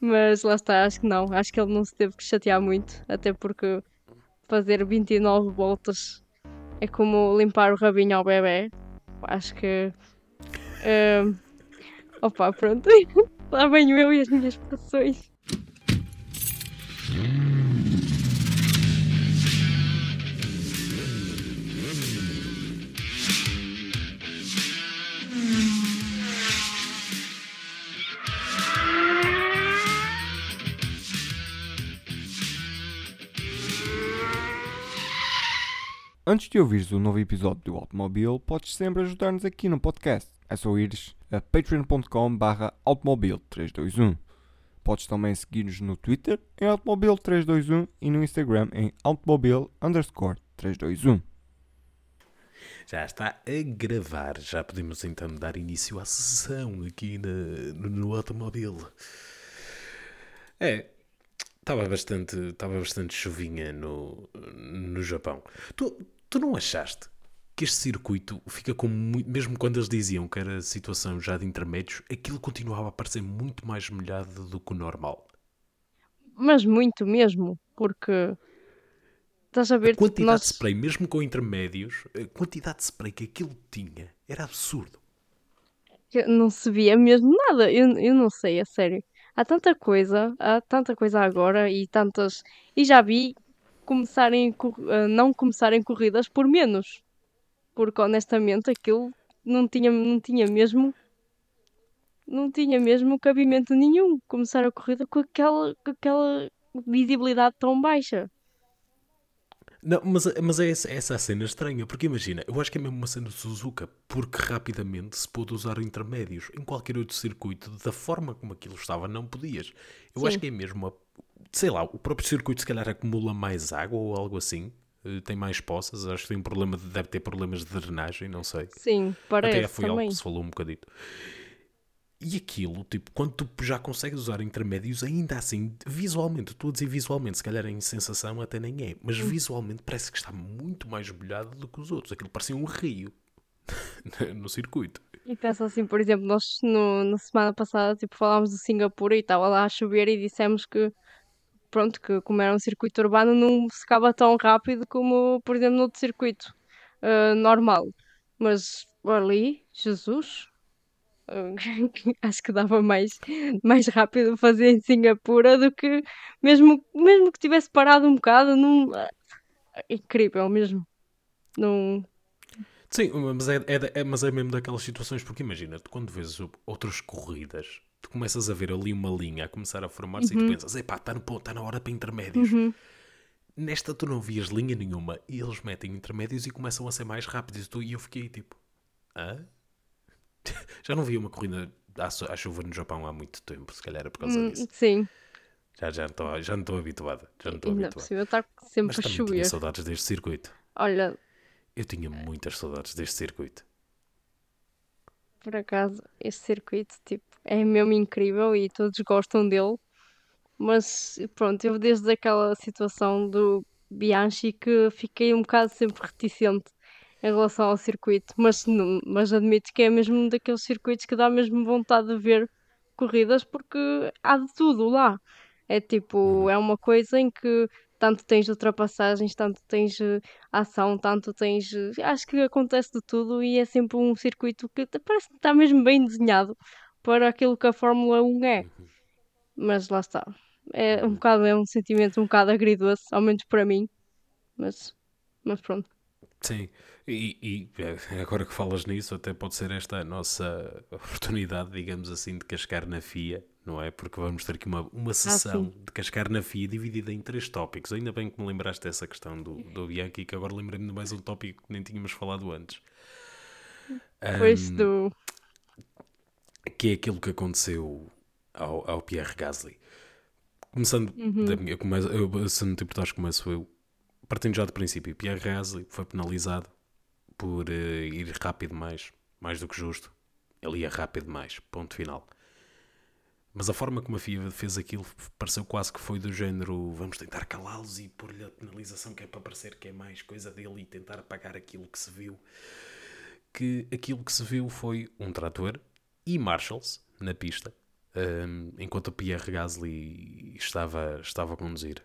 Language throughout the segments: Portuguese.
Mas lá está, acho que não. Acho que ele não se teve que chatear muito, até porque fazer 29 voltas é como limpar o rabinho ao bebê. Acho que. Uh, opa, pronto. Lá venho eu e as minhas expressões. Antes de ouvires o novo episódio do Automobile, podes sempre ajudar-nos aqui no podcast. É só ires a patreon.com barra automobile321. Podes também seguir-nos no Twitter em automobile321 e no Instagram em automobile underscore 321. Já está a gravar, já podemos então dar início à sessão aqui no, automóvel. É, estava bastante, bastante chuvinha no, no Japão. Tu, Tu não achaste que este circuito fica com muito. Mesmo quando eles diziam que era situação já de intermédios, aquilo continuava a parecer muito mais molhado do que o normal. Mas muito mesmo, porque. Estás a ver? A quantidade nós... de spray, mesmo com intermédios, a quantidade de spray que aquilo tinha era absurdo. Não se via mesmo nada. Eu, eu não sei, a sério. Há tanta coisa, há tanta coisa agora e tantas. E já vi começarem, não começarem corridas por menos. Porque honestamente aquilo não tinha, não tinha mesmo não tinha mesmo cabimento nenhum começar a corrida com aquela, com aquela visibilidade tão baixa. Não, mas, mas é essa, essa a cena estranha, porque imagina, eu acho que é mesmo uma cena de Suzuka, porque rapidamente se pôde usar intermédios. Em qualquer outro circuito, da forma como aquilo estava, não podias. Eu Sim. acho que é mesmo a sei lá, o próprio circuito se calhar acumula mais água ou algo assim. Eh, tem mais poças, acho que tem um problema, de, deve ter problemas de drenagem, não sei. Sim, parece Até foi também. algo que se falou um bocadito. E aquilo, tipo, quando tu já consegues usar intermédios, ainda assim, visualmente, estou a dizer visualmente, se calhar em sensação até nem é, mas hum. visualmente parece que está muito mais molhado do que os outros. Aquilo parecia um rio no circuito. E pensa assim, por exemplo, nós no, na semana passada tipo, falámos de Singapura e estava lá a chover e dissemos que pronto, que como era um circuito urbano não secava tão rápido como, por exemplo, no outro circuito uh, normal. Mas ali, Jesus, uh, acho que dava mais, mais rápido fazer em Singapura do que mesmo, mesmo que tivesse parado um bocado, não, uh, incrível mesmo. Não, Sim, mas é, é, é, mas é mesmo daquelas situações, porque imagina, quando vês outras corridas tu começas a ver ali uma linha a começar a formar-se uhum. e tu uhum. pensas, epá, está no ponto, está na hora para intermédios. Uhum. Nesta tu não vias linha nenhuma e eles metem intermédios e começam a ser mais rápidos. E eu fiquei tipo, hã? Já não vi uma corrida à, chuva no Japão há muito tempo, se calhar é por causa hum, disso. Sim. Já, já, estou, já não estou habituada. Já não estou habituada. Possível estar sempre Mas a chover. tinha saudades deste circuito. Olha. Eu tinha muitas saudades deste circuito. Por acaso, este circuito, tipo, é mesmo incrível e todos gostam dele. Mas pronto, eu desde aquela situação do Bianchi que fiquei um bocado sempre reticente em relação ao circuito, mas, não, mas admito que é mesmo daqueles circuitos que dá mesmo vontade de ver corridas porque há de tudo lá. É tipo, uhum. é uma coisa em que tanto tens ultrapassagens, tanto tens uh, ação, tanto tens. Uh, acho que acontece de tudo e é sempre um circuito que parece que está mesmo bem desenhado para aquilo que a Fórmula 1 é. Uhum. Mas lá está. É um uhum. bocado, é um sentimento um bocado agridoce, ao menos para mim. Mas, mas pronto. Sim, e, e, é, agora que falas nisso, até pode ser esta a nossa oportunidade, digamos assim, de cascar na FIA, não é? Porque vamos ter aqui uma, uma ah, sessão ah, de cascar na FIA dividida em três tópicos. Ainda bem que me lembraste dessa questão do, do Bianchi, que agora lembrei-me de mais um tópico que nem tínhamos falado antes. Pois um, do que é aquilo que aconteceu ao, ao Pierre Gasly. Começando uhum. da minha, começo, eu, se não te importares, começo eu. Partindo já do princípio, Pierre Gasly foi penalizado por uh, ir rápido mais, mais do que justo. Ele ia rápido mais, ponto final. Mas a forma como a FIA fez aquilo pareceu quase que foi do género vamos tentar calá-los e pôr-lhe a penalização que é para parecer que é mais coisa dele e tentar apagar aquilo que se viu. Que aquilo que se viu foi um trator e Marshalls na pista um, enquanto o Pierre Gasly estava, estava a conduzir.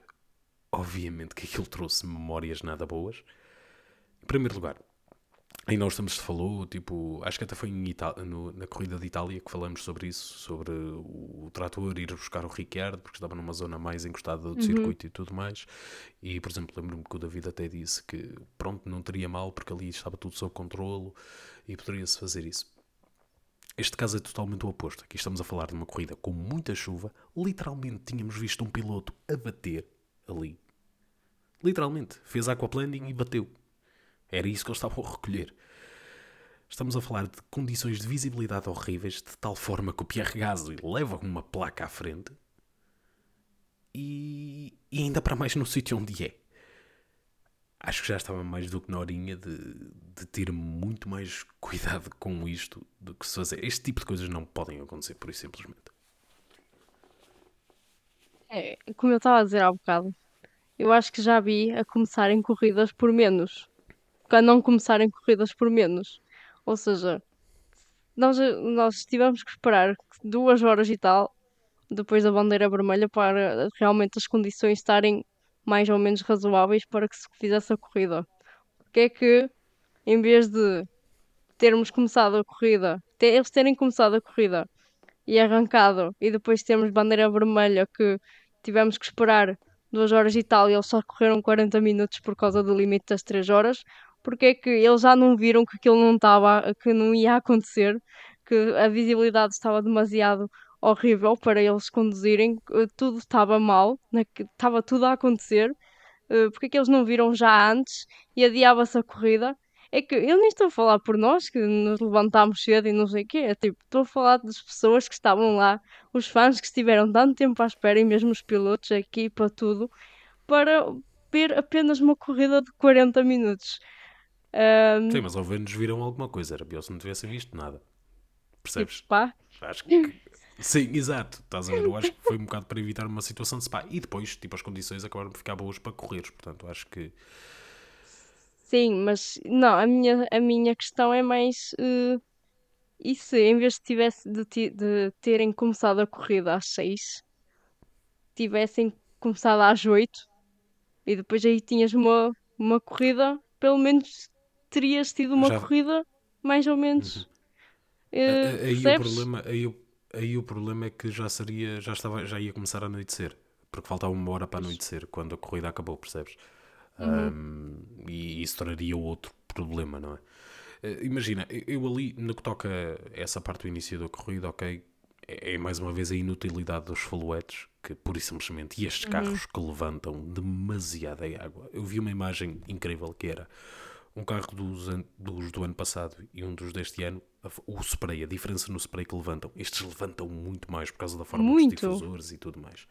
Obviamente que aquilo trouxe memórias nada boas. Em primeiro lugar, Aí nós estamos falou, tipo, acho que até foi no, na corrida de Itália que falamos sobre isso, sobre o, o trator ir buscar o Ricciardo, porque estava numa zona mais encostada do uhum. circuito e tudo mais. E, por exemplo, lembro-me que o David até disse que, pronto, não teria mal, porque ali estava tudo sob controle e poderia-se fazer isso. Este caso é totalmente o oposto. Aqui estamos a falar de uma corrida com muita chuva. Literalmente tínhamos visto um piloto a bater ali. Literalmente. Fez aquaplaning e bateu. Era isso que eles estavam a recolher. Estamos a falar de condições de visibilidade horríveis, de tal forma que o Pierre Gasly leva uma placa à frente e, e ainda para mais no sítio onde é. Acho que já estava mais do que na horinha de, de ter muito mais cuidado com isto do que se fazer. Este tipo de coisas não podem acontecer, por isso simplesmente. É, como eu estava a dizer há bocado, eu acho que já vi a começarem corridas por menos a não começarem corridas por menos. Ou seja, nós, nós tivemos que esperar duas horas e tal depois da bandeira vermelha para realmente as condições estarem mais ou menos razoáveis para que se fizesse a corrida. Porque é que, em vez de termos começado a corrida, eles terem começado a corrida e arrancado, e depois termos bandeira vermelha que tivemos que esperar duas horas e tal, e eles só correram 40 minutos por causa do limite das 3 horas, porque é que eles já não viram que aquilo não estava, que não ia acontecer, que a visibilidade estava demasiado horrível para eles conduzirem, tudo estava mal, estava tudo a acontecer, eh, porque é que eles não viram já antes e adiava-se a corrida? É que eu nem estou a falar por nós, que nos levantámos cedo e não sei o quê, é tipo, estou a falar das pessoas que estavam lá, os fãs que estiveram tanto tempo à espera, e mesmo os pilotos, a equipa, tudo, para ver apenas uma corrida de 40 minutos. Um... Sim, mas ao menos viram alguma coisa. Era pior se não tivessem visto nada. Percebes? Tipo, pá. Acho que. Sim, exato. Estás a ver? Eu acho que foi um bocado para evitar uma situação de spa. E depois, tipo, as condições acabaram por ficar boas para correres. Portanto, acho que. Sim, mas não, a minha, a minha questão é mais. Uh, e se em vez de, tivesse de, de terem começado a corrida às 6, tivessem começado às 8 e depois aí tinhas uma, uma corrida, pelo menos terias tido uma Já... corrida mais ou menos. Uhum. Uh, aí, o problema, aí, aí o problema é que já seria, já estava, já ia começar a anoitecer, porque faltava uma hora para anoitecer quando a corrida acabou, percebes? Uhum. Um, e isso traria outro problema, não é? Uh, imagina, eu ali no que toca essa parte do início da corrida, ok, é, é mais uma vez a inutilidade dos faluetes, que pura e simplesmente, e estes uhum. carros que levantam demasiada água. Eu vi uma imagem incrível que era um carro dos, dos, do ano passado e um dos deste ano, o spray, a diferença no spray que levantam. Estes levantam muito mais por causa da forma muito. dos difusores e tudo mais.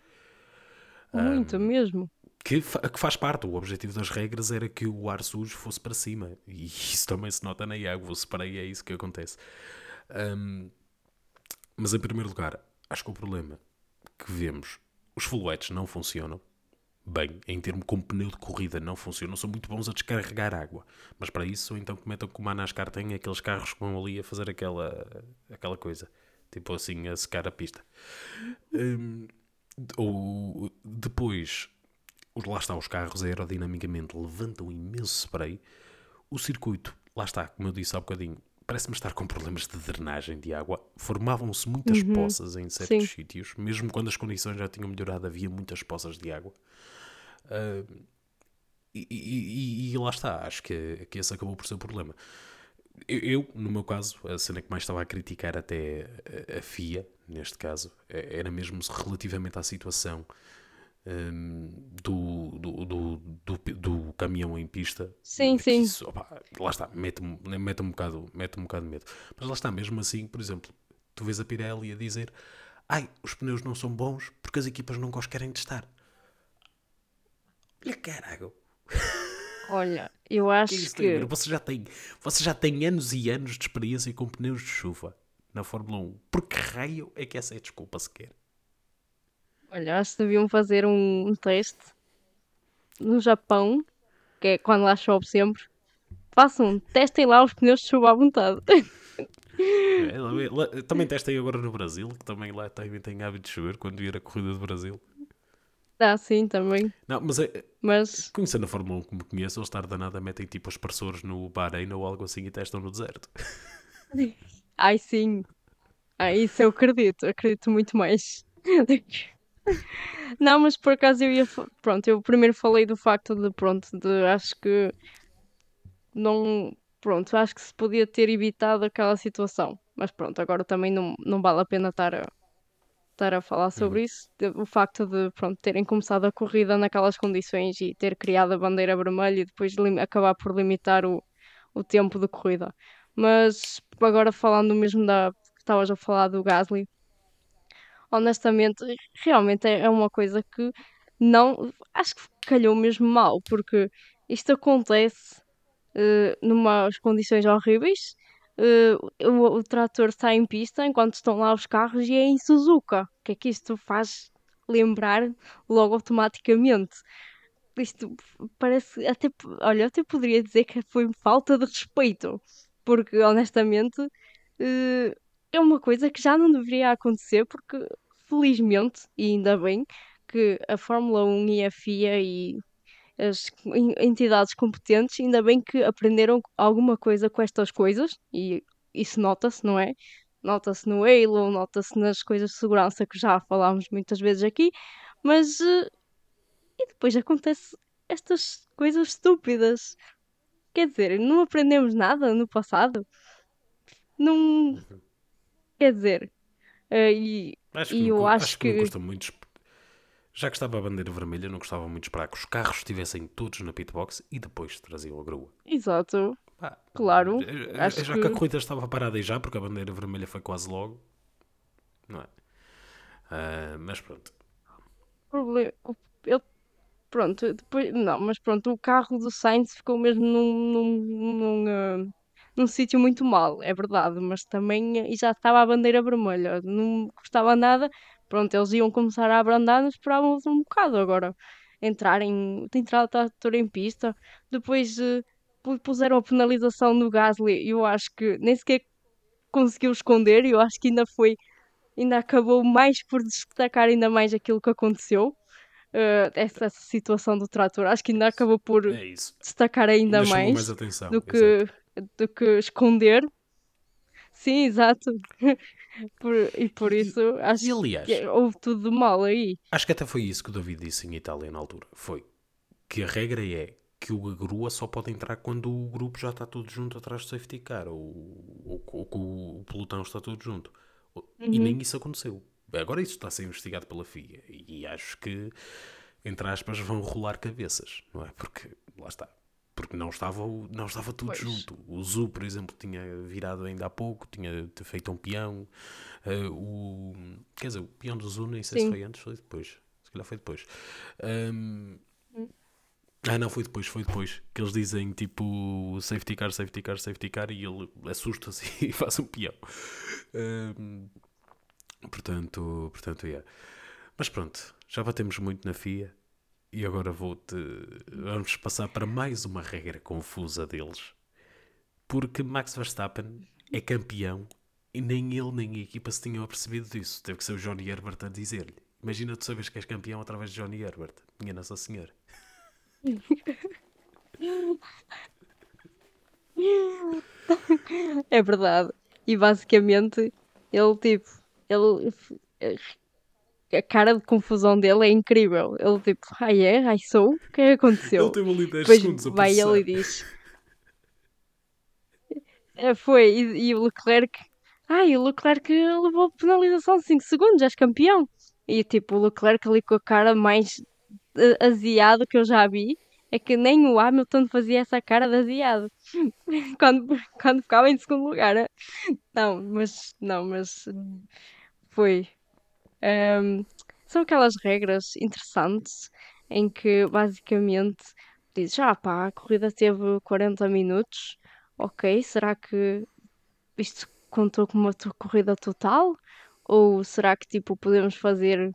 Muito um, mesmo. Que, que, faz parte. O objetivo das regras era que o ar sujo fosse para cima. E isso também se nota na água. O spray é isso que acontece. Um, mas em primeiro lugar, acho que o problema que vemos, os fullwets não funcionam bem, em termos com pneu de corrida, não funcionam, são muito bons a descarregar água. Mas para isso, então cometam como a NASCAR tem aqueles carros que vão ali a fazer aquela, aquela coisa, tipo assim, a secar a pista. Um, ou depois, lá está, os carros aerodinamicamente levantam imenso spray. O circuito, lá está, como eu disse há bocadinho, parece-me estar com problemas de drenagem de água. Formavam-se muitas uhum. poças em certos Sim. sítios, mesmo quando as condições já tinham melhorado, havia muitas poças de água. Uh, e, e, e, lá está, acho que, que esse acabou por ser o problema. Eu, eu, no meu caso, a cena que mais estava a criticar até a, a FIA, neste caso, é, era mesmo relativamente à situação um, do, do, do, do, do, caminhão em pista. Sim, sim. Isso, opa, lá está, mete-me mete um, bocado, mete um bocado de medo. Mas lá está, mesmo assim, por exemplo, tu vês a Pirelli a dizer ai, os pneus não são bons porque as equipas não os querem testar. Olha, caralho. Olha, eu acho que, que... Você já, tem, você já tem anos e anos de experiência com pneus de chuva na Fórmula 1. Por que raio é que essa é a desculpa sequer? Olha, acho que deviam fazer um, um teste no Japão, que é quando lá chove sempre. Façam, testem lá os pneus de chuva à vontade. É, lá- lá- também testei agora no Brasil, que também lá também tem hábito de chover quando ir a corrida do Brasil. Ah, sim, também. Não, mas é, Mas, conhecendo a Fórmula 1 como conheço, eles estar danada metem tipo aspersores no Bahrein ou algo assim e testam no deserto. ai sim. Ah, isso eu acredito. Acredito muito mais. Não, mas por acaso eu ia. Pronto, eu primeiro falei do facto de, pronto, de acho que não. Pronto, acho que se podia ter evitado aquela situação. Mas pronto, agora também não, não vale a pena estar a, estar a falar sobre Uhum. isso. O facto de, pronto, terem começado a corrida naquelas condições e ter criado a bandeira vermelha e depois acabar por limitar o, o tempo de corrida. Mas agora falando mesmo da. que Estavas a falar do Gasly honestamente, realmente é é uma coisa que não, acho que calhou mesmo mal, porque isto acontece eh, numas condições horríveis. eh, o, o trator está em pista enquanto estão lá os carros e é em Suzuka. O que é que isto faz lembrar logo automaticamente? Isto parece até, olha, até poderia dizer que foi falta de respeito, porque honestamente eh, é uma coisa que já não deveria acontecer, porque felizmente, e ainda bem, que a Fórmula 1 e a FIA e as en- entidades competentes, ainda bem que aprenderam alguma coisa com estas coisas, e isso nota-se, não é? Nota-se no Halo, nota-se nas coisas de segurança que já falámos muitas vezes aqui, mas eh, e depois acontece estas coisas estúpidas. Quer dizer, não aprendemos nada no passado. Não. Quer dizer, eh, e, Acho que, e não, eu acho acho que não que. custa muito. Já que estava a bandeira vermelha, não gostava muito de esperar que os carros estivessem todos na pitbox e depois traziam a grua. Exato, claro. eh, Acho já que a que. corrida estava parada e já, porque a bandeira vermelha foi quase logo, não é? Ah, mas pronto. Problema, eu, pronto, depois. Não, mas pronto, o carro do Sainz ficou mesmo num, num, num, ah, num sítio muito mal, é verdade, mas também. eh, E já estava a bandeira vermelha, não custava nada. Pronto, eles iam começar a abrandar, mas esperávamos um bocado agora. Entrarem, entrar o trator em pista, depois pu- puseram a penalização no Gasly, e eu acho que nem sequer conseguiu esconder, e eu acho que ainda foi, ainda acabou mais por destacar ainda mais aquilo que aconteceu, eh, essa, essa situação do trator, acho que ainda acabou por É destacar ainda mais mais atenção. do que, do que esconder. Sim, exato. Por- e por E- isso acho E aliás, que houve tudo de mal aí. acho que até foi isso que o David disse em Itália na altura. Foi que a regra é que o a grua só pode entrar quando o grupo já está todo junto atrás do safety car ou, ou, ou que o, pelotão está todo junto. E Uhum. nem isso aconteceu. Agora isso está a ser investigado pela FIA e acho que, entre aspas, vão rolar cabeças, não é? Porque, lá está, porque não estava, não estava tudo Pois. junto. O Zu, por exemplo, tinha virado ainda há pouco, tinha feito um peão. eh, o, quer dizer, o peão do Zu, nem sei se Sim. foi antes, foi depois. Se calhar foi depois. Ahm, ah, não, foi depois, foi depois. Que eles dizem tipo safety car, safety car, safety car e ele assusta-se e faz um peão. Ahm, portanto, portanto, yeah. Mas pronto, já batemos muito na FIA e agora vou-te. Vamos passar para mais uma regra confusa deles. Porque Max Verstappen é campeão e nem ele nem a equipa se tinham apercebido disso. Teve que ser o Johnny Herbert a dizer-lhe. Imagina tu sabes que és campeão através de Johnny Herbert. Minha Nossa Senhora. É verdade. E basicamente, ele tipo, ele a cara de confusão dele é incrível. Ele tipo, ai é, ai sou, o que é que aconteceu? Ele teve ali 10 Depois segundos a vai ele processar. e diz. "É, Foi, e, e o Leclerc. Ai, o Leclerc levou penalização de 5 segundos, és campeão. E tipo, o Leclerc ali com a cara mais eh, aziado que eu já vi. É que nem o Hamilton fazia essa cara de aziado quando, quando ficava em segundo lugar. eh. Não, mas não, mas hum, foi. Ahm, são aquelas regras interessantes em que basicamente dizes, ah pá, a corrida teve 40 minutos, ok, será que isto contou como uma corrida total? Ou será que tipo podemos fazer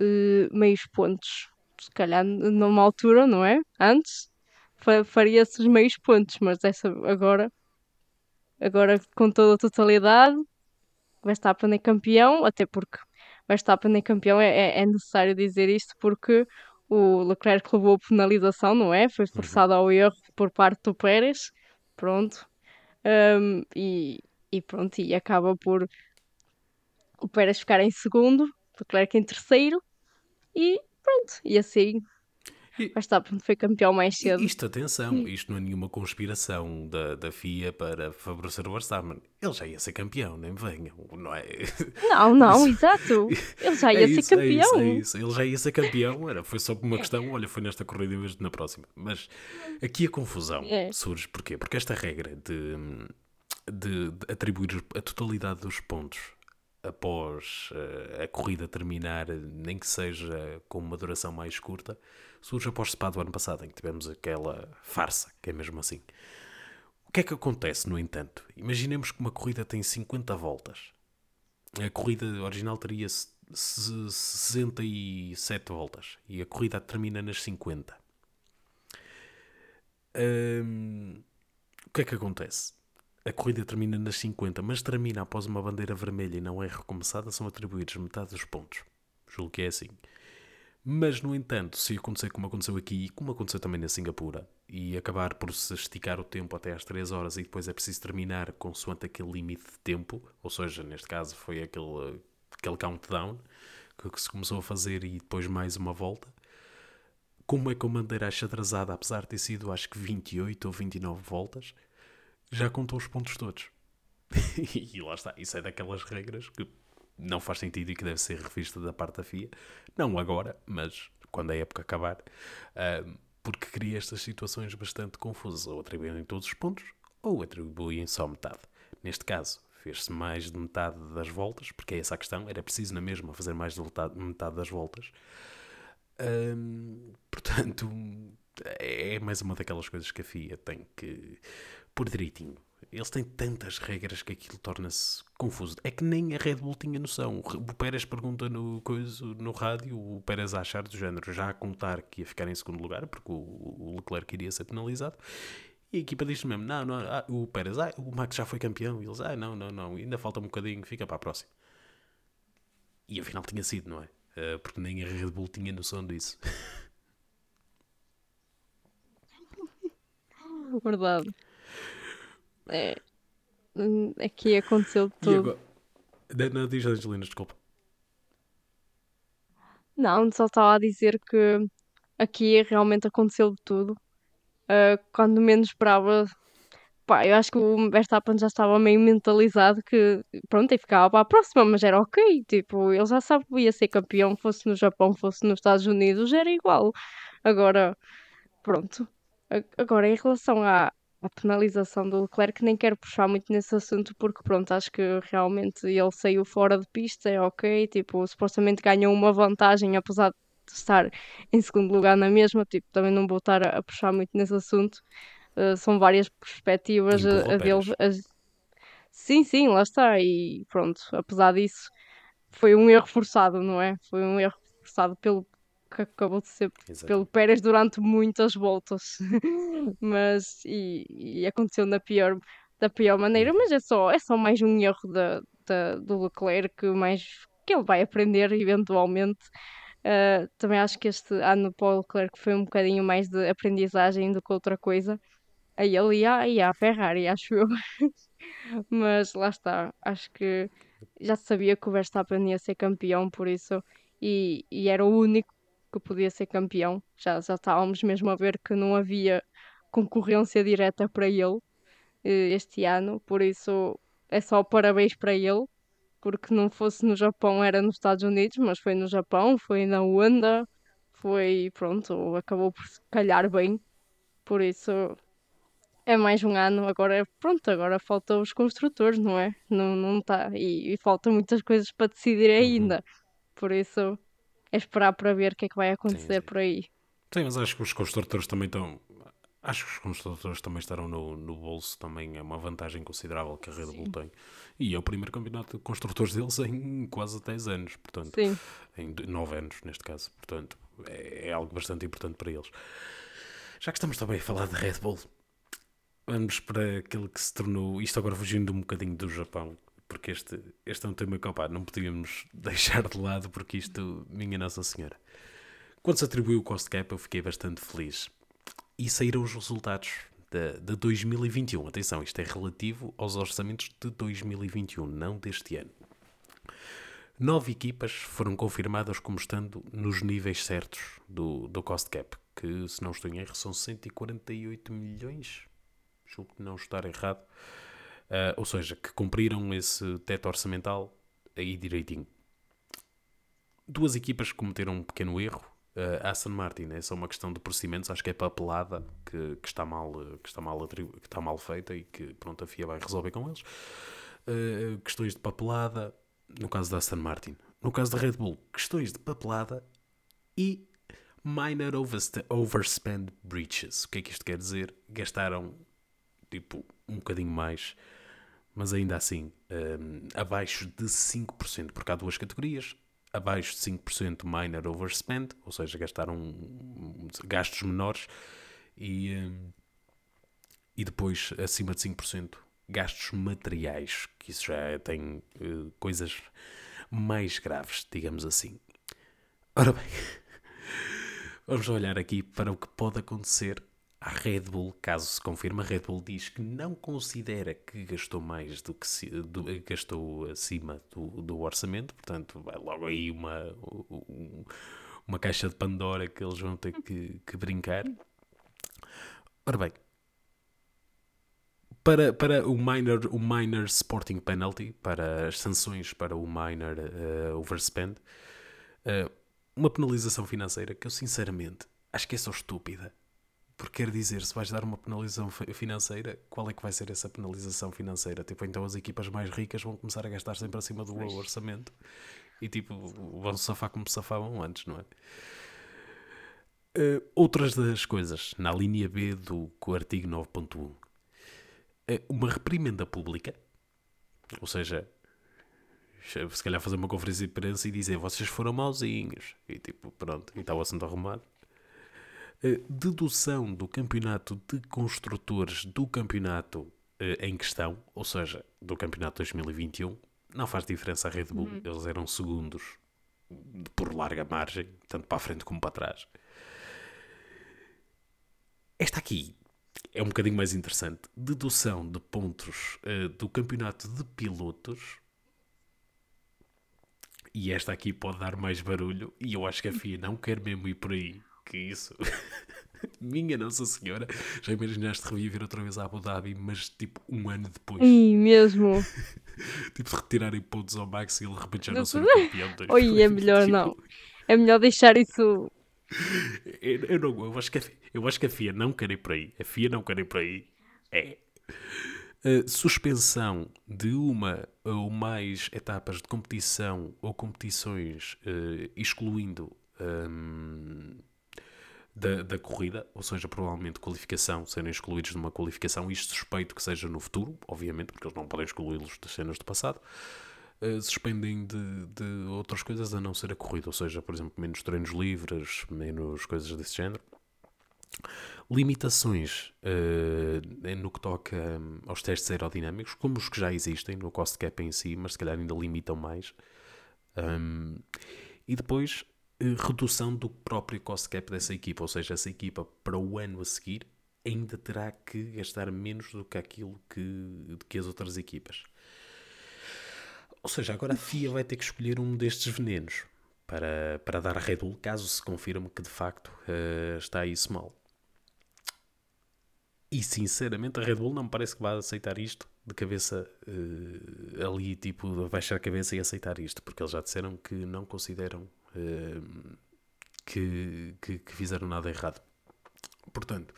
eh, meios pontos? Se calhar numa altura, não é? Antes fa- faria-se os meios pontos, mas essa agora agora com toda a totalidade, Verstappen é campeão, até porque Verstappen é campeão, é, é, necessário dizer isto porque o Leclerc levou penalização, não é? Foi forçado ao erro por parte do Pérez, pronto. Um, e, e pronto, e acaba por o Pérez ficar em segundo, Leclerc em terceiro, e pronto, e assim Verstappen foi campeão mais cedo. Isto, atenção, isto não é nenhuma conspiração da, da FIA para favorecer o Verstappen. Ele já ia ser campeão, nem venham, não é? Não, não, exato. Ele já ia É ser isso, é campeão. isso, é isso. Ele já ia ser campeão, era, foi só por uma questão, olha, foi nesta corrida em vez de na próxima. Mas aqui a confusão É. surge porquê? Porque esta regra de, de, de atribuir a totalidade dos pontos após eh, a corrida terminar, nem que seja com uma duração mais curta, surge após Spa do ano passado, em que tivemos aquela farsa, que é mesmo assim. O que é que acontece, no entanto? Imaginemos que uma corrida tem 50 voltas. A corrida original teria se- se- 67 voltas e a corrida termina nas 50. Hum, o que é que acontece? A corrida termina nas 50, mas termina após uma bandeira vermelha e não é recomeçada, são atribuídos metade dos pontos. Julgo que é assim. Mas, no entanto, se acontecer como aconteceu aqui e como aconteceu também na Singapura, e acabar por se esticar o tempo até às 3 horas e depois é preciso terminar consoante aquele limite de tempo, ou seja, neste caso foi aquele, aquele countdown que se começou a fazer e depois mais uma volta, como é que a bandeira acha atrasada, apesar de ter sido acho que 28 ou 29 voltas, já contou os pontos todos. e lá está, isso é daquelas regras que não faz sentido e que deve ser revista da parte da FIA. Não agora, mas quando a época acabar, ahm, porque cria estas situações bastante confusas. Ou atribuem todos os pontos, ou atribuem só metade. Neste caso, fez-se mais de metade das voltas, porque é essa a questão, era preciso na mesma fazer mais de metade, das voltas. Portanto, é mais uma daquelas coisas que a FIA tem que pôr direitinho. Eles têm tantas regras que aquilo torna-se confuso. É que nem a Red Bull tinha noção. O Pérez pergunta no, coisa, no rádio, o Pérez a achar do género, já a contar que ia ficar em segundo lugar, porque o, Leclerc iria ser penalizado. E a equipa diz mesmo: não, não, ah, o Pérez, ah, o Max já foi campeão. E eles, ah, não, não, não, ainda falta um bocadinho, fica para a próxima. E afinal tinha sido, não é? Ah, porque nem a Red Bull tinha noção disso. Verdade. É, hum, aqui aconteceu tudo. agora. Não, diz Angelina, desculpa. Não, só estava a dizer que aqui realmente aconteceu de tudo. Ah, quando menos esperava, pá, eu acho que o Verstappen já estava meio mentalizado que, pronto, e ficava para a próxima, mas era ok. Tipo, ele já sabe que ia ser campeão, fosse no Japão, fosse nos Estados Unidos, era igual. Agora, pronto. Agora, em relação à, à penalização do Leclerc, nem quero puxar muito nesse assunto, porque, pronto, acho que realmente ele saiu fora de pista, é ok. Tipo, supostamente ganhou uma vantagem, apesar de estar em segundo lugar na mesma. Tipo, também não vou estar a, a puxar muito nesse assunto. Uh, são várias perspectivas a, a a- Sim, sim, lá está. E pronto, apesar disso, foi um erro forçado, não é? Foi um erro forçado pelo que acabou de ser Exato. pelo Pérez durante muitas voltas. Mas e, e aconteceu na pior, da pior maneira, Uhum. mas é só, é só mais um erro da, da, do Leclerc, mais que ele vai aprender eventualmente. Uh, também acho que este ano para o Leclerc foi um bocadinho mais de aprendizagem do que outra coisa. A ele e à, e Ferrari, acho eu. Mas lá está, acho que já sabia que o Verstappen ia ser campeão, por isso, e, e era o único que podia ser campeão. Já, já estávamos mesmo a ver que não havia concorrência direta para ele eh, este ano, por isso é só parabéns para ele, porque não fosse no Japão era nos Estados Unidos, mas foi no Japão, foi na Honda, foi, pronto, acabou por se calhar bem, por isso é mais um ano, agora pronto, agora falta os construtores, não é? Não, não tá, e, e faltam muitas coisas para decidir Uhum. ainda, por isso é esperar para ver o que é que vai acontecer sim. por aí. Sim, mas acho que os construtores também estão. Acho que os construtores também estarão no, no bolso, também é uma vantagem considerável que a Red Bull tem. E é o primeiro campeonato de construtores deles em quase 10 anos, portanto, Sim, em 9 anos neste caso, portanto, é, é algo bastante importante para eles. Já que estamos também a falar de Red Bull, vamos para aquele que se tornou. Isto agora fugindo um bocadinho do Japão, porque este, este é um tema que opa, não podíamos deixar de lado, porque isto, minha Nossa Senhora. Quando se atribuiu o cost cap, eu fiquei bastante feliz. E saíram os resultados de, de 2021. Atenção, isto é relativo aos orçamentos de 2021, não deste ano. Nove equipas foram confirmadas como estando nos níveis certos do, do cost cap, que, se não estou em erro, são 148 milhões. Julgo que não estar errado. Uh, ou seja, que cumpriram esse teto orçamental aí direitinho. Duas equipas cometeram um pequeno erro. Uh, Aston Martin, é só uma questão de procedimentos, acho que é papelada que, que, está, mal, que, está, mal que está mal feita e que pronto, a FIA vai resolver com eles. Uh, questões de papelada, no caso da Aston Martin. No caso da Red Bull, questões de papelada e minor overspend breaches. O que é que isto quer dizer? Gastaram tipo um bocadinho mais, mas ainda assim um, abaixo de 5%, porque há duas categorias. Abaixo de 5% minor overspend, ou seja, gastaram gastos menores, e, um, e depois acima de 5% gastos materiais, que isso já tem uh, coisas mais graves, digamos assim. Ora bem, vamos olhar aqui para o que pode acontecer à Red Bull, caso se confirme. A Red Bull diz que não considera que gastou mais do que se, do, gastou acima do, do, orçamento, portanto, vai logo aí uma, uma caixa de Pandora que eles vão ter que, que brincar. Ora bem, para, para o, minor, o minor sporting penalty, para as sanções para o minor uh, overspend, uh, uma penalização financeira que eu sinceramente acho que é só estúpida. Porque quer dizer, se vais dar uma penalização financeira, qual é que vai ser essa penalização financeira? Tipo, então as equipas mais ricas vão começar a gastar sempre acima do Mas... orçamento e tipo, vão safar como safavam antes, não é? Uh, outras das coisas, na linha B do artigo 9.1, é uma reprimenda pública, ou seja, se calhar fazer uma conferência de imprensa e dizer vocês foram mauzinhos, e tipo, pronto, e está o assunto arrumado. A dedução do campeonato de construtores do campeonato eh, em questão, ou seja, do campeonato 2021, não faz diferença a Red Bull, uhum. eles eram segundos por larga margem, tanto para a frente como para trás. Esta aqui é um bocadinho mais interessante. Dedução de pontos uh, do campeonato de pilotos. E esta aqui pode dar mais barulho. E eu acho que a FIA não quer mesmo ir por aí. Que isso. Minha Nossa Senhora. Já imaginaste reviver outra vez a Abu Dhabi, mas tipo um ano depois. Sim, mesmo. tipo retirarem pontos ao Max e ele de repente já não ser campeão. Oi, é melhor tipo... não. É melhor deixar isso eu, eu, não, eu, acho que a, eu acho que a FIA não quer ir por aí. A FIA não quer ir por aí. É. Uh, suspensão de uma ou mais etapas de competição ou competições, uh, excluindo um, da, da, corrida, ou seja, provavelmente qualificação, serem excluídos de uma qualificação, isto suspeito que seja no futuro, obviamente, porque eles não podem excluí-los das cenas do passado. Uh, suspendem de, de, outras coisas a não ser a corrida, ou seja, por exemplo, menos treinos livres, menos coisas desse género. Limitações uh, no que toca um, aos testes aerodinâmicos, como os que já existem no cost cap em si, mas se calhar ainda limitam mais. Um, e depois, redução do próprio cost cap dessa equipa, ou seja, essa equipa para o ano a seguir ainda terá que gastar menos do que aquilo que, que as outras equipas. Ou seja, agora a FIA vai ter que escolher um destes venenos para, para dar a Red Bull, caso se confirme que de facto uh, está isso mal. E sinceramente, a Red Bull não me parece que vá aceitar isto de cabeça uh, ali, tipo, baixar a cabeça e aceitar isto, porque eles já disseram que não consideram uh, que, que, que fizeram nada errado. Portanto,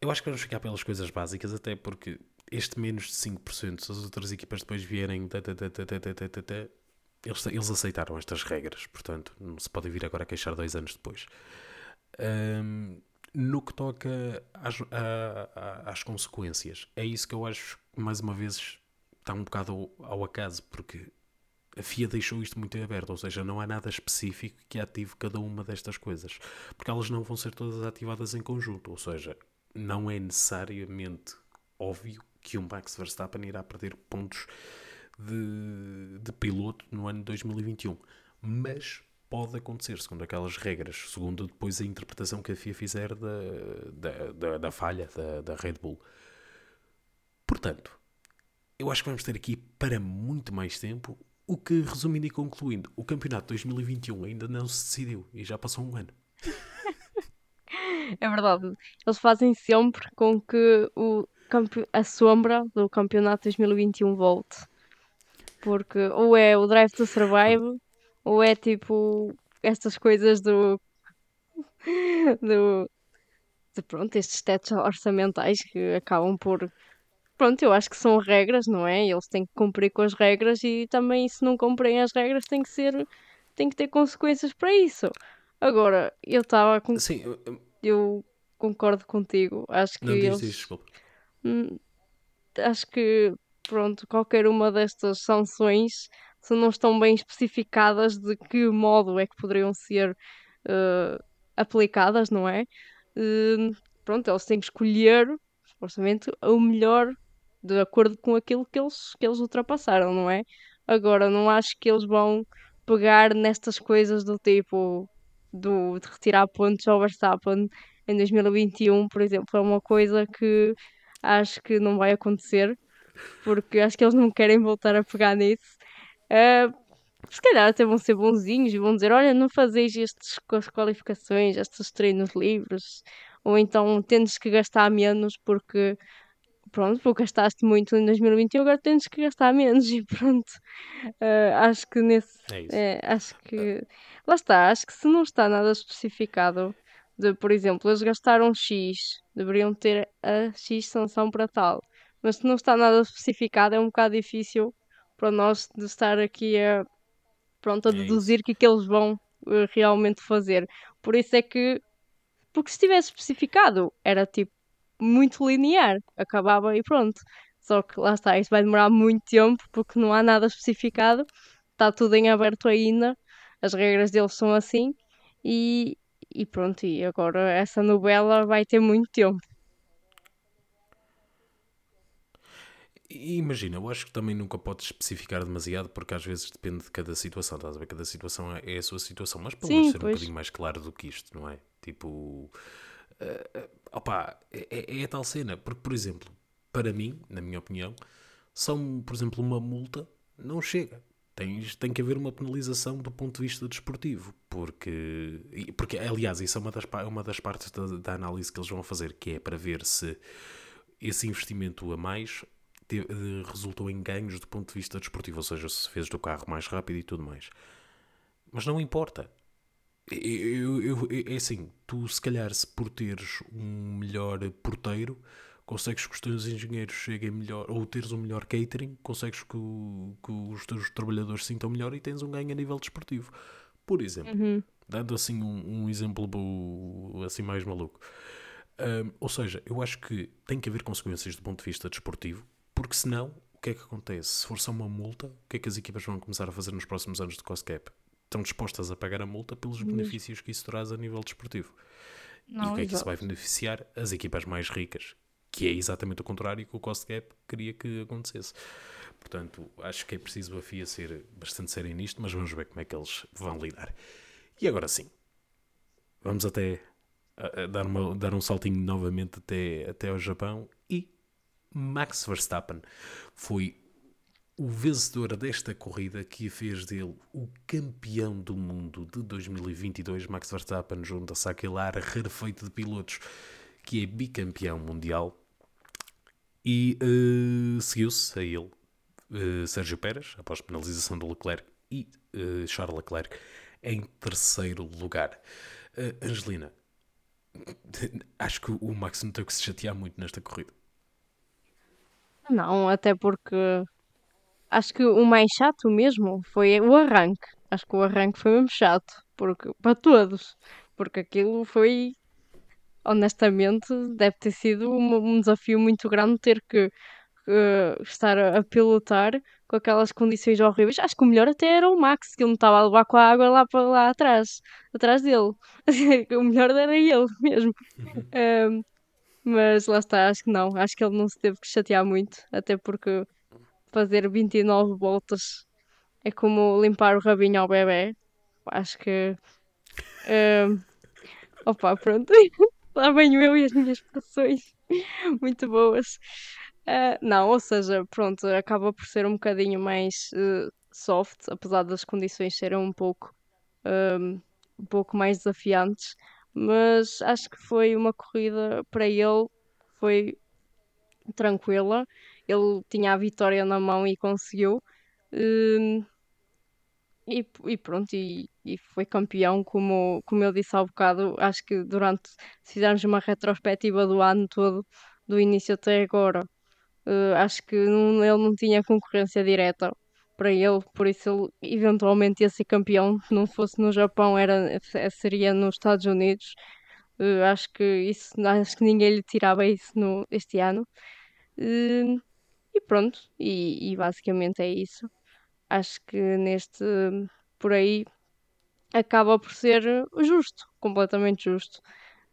eu acho que vamos ficar pelas coisas básicas, até porque este menos de 5%, se as outras equipas depois vierem, eles, eles aceitaram estas regras, portanto, não se pode vir agora a queixar dois anos depois. Um, no que toca às, às consequências, é isso que eu acho mais uma vez, está um bocado ao, ao acaso, porque a FIA deixou isto muito aberto, ou seja, não há nada específico que ative cada uma destas coisas, porque elas não vão ser todas ativadas em conjunto, ou seja, não é necessariamente óbvio que o Max Verstappen irá perder pontos de, de piloto no ano 2021. Mas pode acontecer, segundo aquelas regras, segundo depois a interpretação que a FIA fizer da, da, da, da falha da, da Red Bull. Portanto, eu acho que vamos ter aqui para muito mais tempo. O que, resumindo e concluindo, o campeonato 2021 ainda não se decidiu e já passou um ano. É verdade. Eles fazem sempre com que o, a sombra do campeonato 2021 volte. Porque ou é o Drive to Survive, ou é tipo estas coisas do. do de, pronto, estes tetos orçamentais que acabam por. Pronto, eu acho que são regras, não é? Eles têm que cumprir com as regras e também, se não cumprem as regras, tem que ser. tem que ter consequências para isso. Agora, eu estava com. Sim, eu, eu concordo contigo. Acho que não, diz, eles. diz, desculpa. Hum, acho que, pronto, qualquer uma destas sanções, se não estão bem especificadas de que modo é que poderiam ser uh, aplicadas, não é? Uh, pronto, eles têm que escolher, supostamente, o melhor de acordo com aquilo que eles, que eles ultrapassaram, não é? Agora, não acho que eles vão pegar nestas coisas do tipo do, de retirar pontos ao Verstappen em 2021, por exemplo, é uma coisa que acho que não vai acontecer, porque acho que eles não querem voltar a pegar nisso. Uh, se calhar até vão ser bonzinhos e vão dizer: Olha, não fazeis estes qualificações, estes treinos livres, ou então tens que gastar menos porque pronto, porque gastaste muito em 2021, agora tens que gastar menos e pronto. Uh, acho que nesse. É é, acho que. Lá está, acho que se não está nada especificado, de, por exemplo, eles gastaram X, deveriam ter a X sanção para tal. Mas se não está nada especificado, é um bocado difícil para nós de estar aqui a, pronto, a É deduzir o que é que eles vão uh, realmente fazer. Por isso é que, porque se tivesse especificado, era tipo muito linear, acabava e pronto. Só que lá está, isso vai demorar muito tempo porque não há nada especificado, está tudo em aberto ainda, as regras deles são assim e, e pronto, e agora essa novela vai ter muito tempo. Imagina, eu acho que também nunca podes especificar demasiado porque às vezes depende de cada situação, estás a ver? Cada situação é, a sua situação, mas pode ser pois. um bocadinho mais claro do que isto, não é? Tipo, uh, opa, é, é, é a tal cena, porque por exemplo, para mim, na minha opinião, são, por exemplo, uma multa não chega. Tem, tem que haver uma penalização do ponto de vista desportivo, porque, porque aliás, isso é uma das, uma das partes da, da análise que eles vão fazer, que é para ver se esse investimento a mais resultou em ganhos do ponto de vista desportivo, ou seja, se fez do carro mais rápido e tudo mais. Mas não importa. Eu, eu, é assim, tu se calhar se por teres um melhor porteiro consegues que os teus engenheiros cheguem melhor, ou teres um melhor catering, consegues que, o, que os teus trabalhadores sintam melhor e tens um ganho a nível desportivo. Por exemplo, uhum. dando assim um, um, exemplo assim mais maluco. Um, ou seja, eu acho que tem que haver consequências do ponto de vista desportivo, porque senão, o que é que acontece? Se for só uma multa, o que é que as equipas vão começar a fazer nos próximos anos de cost cap? Estão dispostas a pagar a multa pelos benefícios que isso traz a nível desportivo. Não, e o que é que isso vai beneficiar? As equipas mais ricas, que é exatamente o contrário que o cost cap queria que acontecesse. Portanto, acho que é preciso a FIA ser bastante séria nisto, mas vamos ver como é que eles vão lidar. E agora sim, vamos até a, a dar, uma, dar um saltinho novamente até, até ao Japão e Max Verstappen foi o vencedor desta corrida que fez dele o campeão do mundo de 2022. Max Verstappen junta-se àquele ar rarefeito de pilotos que é bicampeão mundial e uh, seguiu-se a ele uh, Sérgio Pérez, após penalização do Leclerc, e uh, Charles Leclerc em terceiro lugar. Angelina, acho que o Max não teve que se chatear muito nesta corrida. Não, até porque acho que o mais chato mesmo foi o arranque. Acho que o arranque foi mesmo chato, porque para todos, porque aquilo foi honestamente deve ter sido um, um desafio muito grande ter que uh, estar a, a, pilotar com aquelas condições horríveis. Acho que o melhor até era o Max, que ele não estava a levar com a água lá para lá atrás, atrás dele. o melhor era ele mesmo. Uhum. Mas lá está, acho que não. Acho que ele não se teve que chatear muito, até porque fazer 29 voltas é como limpar o rabinho ao bebê. Acho que. Uh, opa, pronto. Lá venho eu e as minhas expressões muito boas. Uh, não, ou seja, pronto, acaba por ser um bocadinho mais uh, soft, apesar das condições serem um pouco, um, um pouco mais desafiantes. Mas acho que foi uma corrida para ele, foi tranquila. Ele tinha a vitória na mão e conseguiu. Uh, e, e, pronto, e, e, foi campeão, como, como eu disse há bocado. Acho que durante, se fizermos uma retrospectiva do ano todo, do início até agora, uh, acho que não, ele não tinha concorrência direta para ele, por isso ele eventualmente ia ser campeão. Se não fosse no Japão, era, seria nos Estados Unidos. Uh, acho que isso, acho que ninguém lhe tirava isso no, este ano. Uh, e pronto, e, e basicamente é isso acho que neste por aí acaba por ser justo, completamente justo.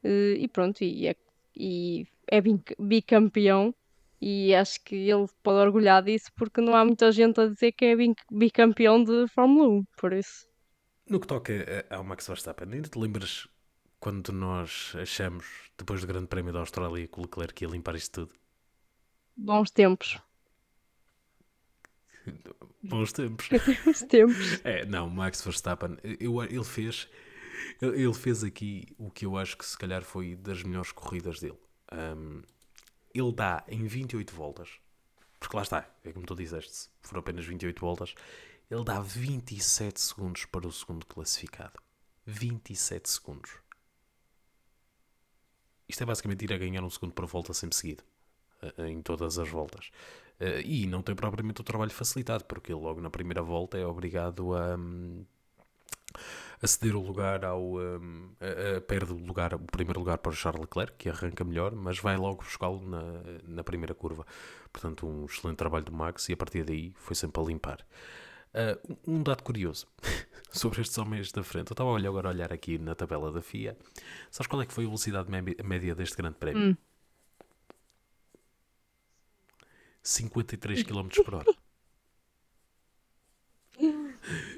Eh, e pronto, e é, e é bicampeão e acho que ele pode orgulhar disso porque não há muita gente a dizer que é bicampeão de Fórmula 1, por isso. No que toca ao Max Verstappen, ainda te lembras quando nós achamos, depois do Grande Prémio da Austrália, que o Leclerc ia limpar isto tudo? Bons tempos. Bons tempos. Bons tempos. É, não, Max Verstappen, eu, ele fez ele fez aqui o que eu acho que se calhar foi das melhores corridas dele. Um, ele dá em 28 voltas, porque lá está, é como tu disseste, foram apenas 28 voltas, ele dá 27 segundos para o segundo classificado. 27 segundos. Isto é basicamente ir a ganhar um segundo por volta sempre seguido, em todas as voltas. Uh, e não tem propriamente o trabalho facilitado, porque ele logo na primeira volta é obrigado a, um, a ceder o lugar ao. Um, a, a, perde o, lugar, o primeiro lugar para o Charles Leclerc, que arranca melhor, mas vai logo buscá-lo na, na primeira curva. Portanto, um excelente trabalho do Max e a partir daí foi sempre a limpar. Uh, um dado curioso sobre estes homens da frente. Eu estava agora a olhar aqui na tabela da FIA. Sabes qual é que foi a velocidade média deste grande prémio? Hum. 53 km por hora.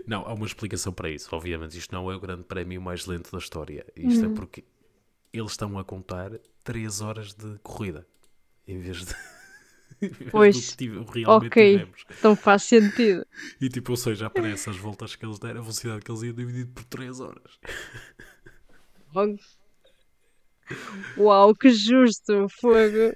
Não, há uma explicação para isso. Obviamente, isto não é o grande prémio mais lento da história. Isto é uhum. porque eles estão a contar 3 horas de corrida em vez de. Pois, realmente ok, tivemos. então faz sentido. E tipo, ou seja, aparece as voltas que eles deram, a velocidade que eles iam dividido por 3 horas. Uau, que justo! Fogo!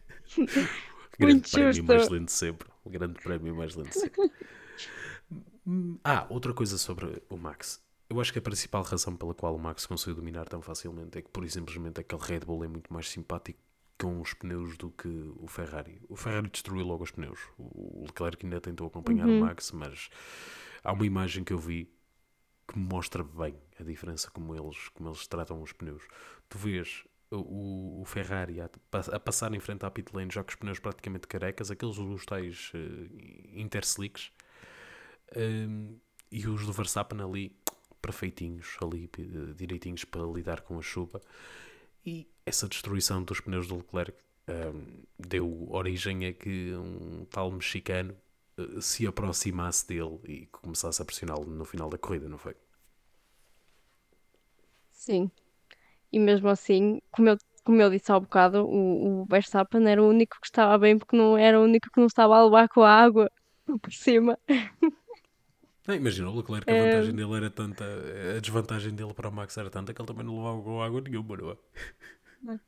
Grande prémio mais lento sempre. O grande prémio mais lento sempre. ah, outra coisa sobre o Max. Eu acho que a principal razão pela qual o Max conseguiu dominar tão facilmente é que, por simplesmente, aquele Red Bull é muito mais simpático com os pneus do que o Ferrari. O Ferrari destruiu logo os pneus. O Leclerc ainda tentou acompanhar uhum. o Max, mas há uma imagem que eu vi que mostra bem a diferença como eles, como eles tratam os pneus. Tu vês o, o Ferrari a, a, passar em frente à pit lane já com os pneus praticamente carecas, aqueles os tais uh, interslicks, um, e os do Verstappen ali perfeitinhos, ali direitinhos para lidar com a chuva. E essa destruição dos pneus do Leclerc um, deu origem a que um tal mexicano uh, se aproximasse dele e começasse a pressioná-lo no final da corrida, não foi? Sim, e mesmo assim, como eu, como eu disse há um bocado, o, o Verstappen era o único que estava bem porque não era o único que não estava a levar com a água por cima. Não, imagina, o Leclerc, a vantagem é... dele era tanta, a desvantagem dele para o Max era tanta que ele também não levava com água nenhuma, não é?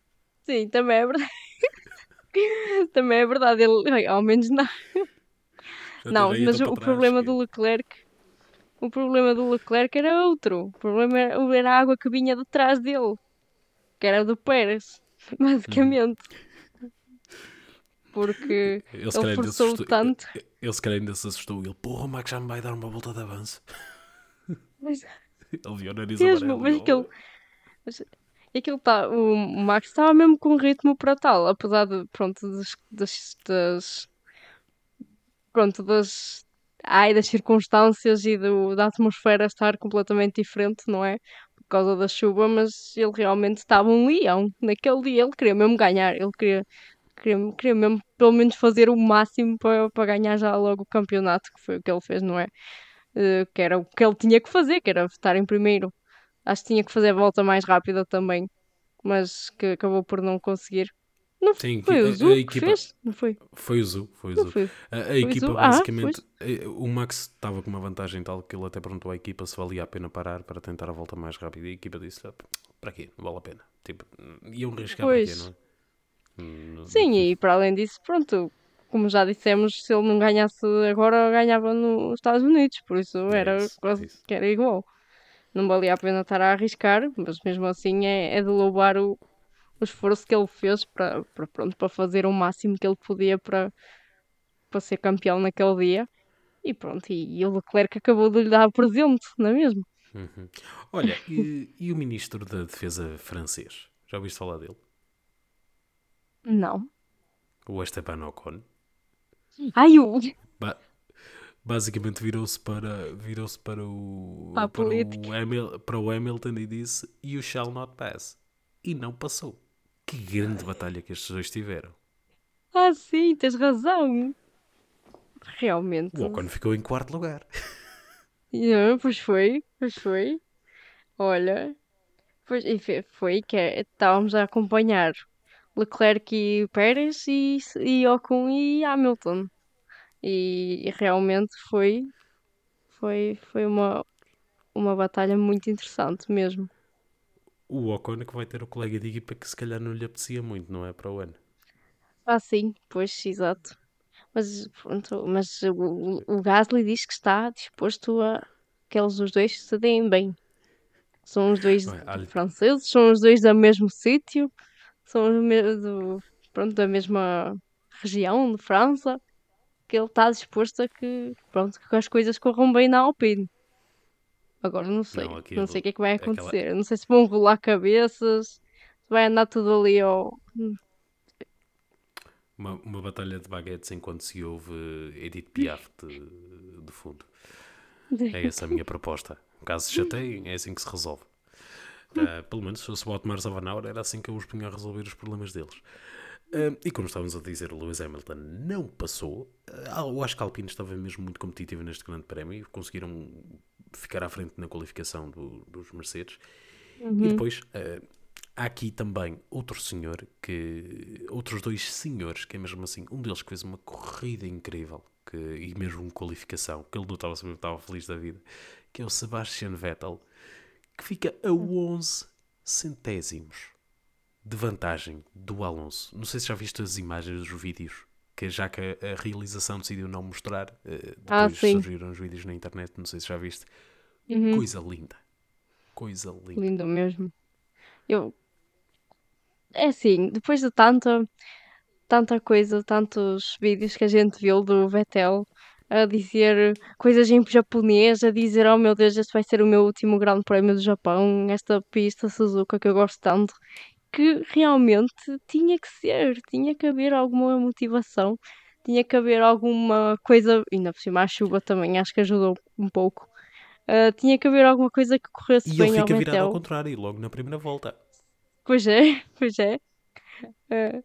Sim, também é verdade. também é verdade, ele, ao menos não. não, mas o trás, problema que... do Leclerc o problema do Leclerc era outro. O problema era, era a água que vinha de trás dele que era do Pérez, basicamente. Porque ele, ele forçou assustou, tanto. Ele, ele se calhar ainda se assustou. Ele, porra, o Max já me vai dar uma volta de avanço. Mas, ele viu o nariz mesmo, mas aquilo, mas, aquilo tá, o Max estava mesmo com ritmo para tal, apesar de, pronto, das, das, das pronto, das, ai, das circunstâncias e do, da atmosfera estar completamente diferente, não é? Por causa da chuva, mas ele realmente estava um leão. Naquele dia ele queria mesmo ganhar, ele queria, queria, queria mesmo pelo menos fazer o máximo para, para ganhar já logo o campeonato, que foi o que ele fez, não é? Uh, que era o que ele tinha que fazer, que era estar em primeiro. Acho que tinha que fazer a volta mais rápida também, mas que acabou por não conseguir. Não foi o a Zu que equipa- fez? Não foi? Foi o Zu, foi o Zu. foi. A, a Foi equipa? Ah, basicamente, eh, o Max estava com uma vantagem tal que ele até perguntou à equipa se valia a pena parar para tentar a volta mais rápida e a equipa disse, "Ah, para quê? Não vale a pena. Tipo, iam arriscar para quê, não é? Hum, Sim, e para além disso, pronto, como já dissemos, se ele não ganhasse agora, ganhava nos Estados Unidos, por isso É era isso, é quase que era igual. Não valia a pena estar a arriscar, mas mesmo assim é, é de louvar o, o esforço que ele fez para, para, pronto, para fazer o máximo que ele podia para, para ser campeão naquele dia. E pronto, e, e o Leclerc acabou de lhe dar presente, não é mesmo? Uhum. Olha, e, e o ministro da Defesa francês? Já ouviste falar dele? Não. O Esteban Ocon? Ai, o... Ba- basicamente virou-se para virou-se para o Para o, para o Hamilton e disse you shall not pass e não passou que grande batalha que estes dois tiveram Ah, sim, tens razão. Realmente. o Ocon ficou em quarto lugar Yeah, pois foi, pois foi. Olha, pois, e fe- foi que é- estávamos a acompanhar Leclerc e Pérez e, e Ocon e Hamilton. E, e realmente foi, foi, foi uma, uma batalha muito interessante mesmo. O Ocon que vai ter o colega de equipa que se calhar não lhe apetecia muito não é para o ano Ah, sim, pois, exato. Mas, pronto, mas o, o Gasly diz que está disposto a que eles os dois se deem bem. São os dois olha- franceses, são os dois do mesmo sítio, são do, pronto, da mesma região de França, que ele está disposto a que, pronto, que as coisas corram bem na Alpine. Agora não sei, Não, não, aquilo- sei o que é que vai aquela- acontecer. Eu Não sei se vão rolar cabeças, se vai andar tudo ali ao... uma, uma batalha de baguetes enquanto se ouve Edith Piaf de, de fundo. É essa a minha proposta. Caso se chateiem é assim que se resolve. Ah, pelo menos se fosse o Otmar Zavanauer era assim que eu os punha a resolver os problemas deles. Ah, e como estávamos a dizer, o Lewis Hamilton não passou. Ah, eu acho que a Alpine estava mesmo muito competitiva neste grande prémio e conseguiram ficar à frente na qualificação do- dos Mercedes. E depois ah, há aqui também outro senhor que. Outros dois senhores, que é mesmo assim, um deles que fez uma corrida incrível que, e mesmo qualificação, que ele não estava, estava feliz da vida, que é o Sebastian Vettel, que fica a 11 centésimos de vantagem do Alonso. Não sei se já viste as imagens dos vídeos, que já que a, a realização decidiu não mostrar, Ah, depois sim. surgiram os vídeos na internet, não sei se já viste. Uhum. Coisa linda. Coisa linda. Lindo mesmo. Eu. É assim, depois de tanta, tanta coisa, tantos vídeos que a gente viu do Vettel a dizer coisas em japonês, a dizer: Oh meu Deus, este vai ser o meu último Grande Prémio do Japão, esta pista Suzuka que eu gosto tanto, que realmente tinha que ser, tinha que haver alguma motivação, tinha que haver alguma coisa, ainda por cima a chuva também acho que ajudou um pouco. Ah, tinha que haver alguma coisa que corresse E bem ele ao fica virado ao contrário, logo na primeira volta. Pois é, pois é. É.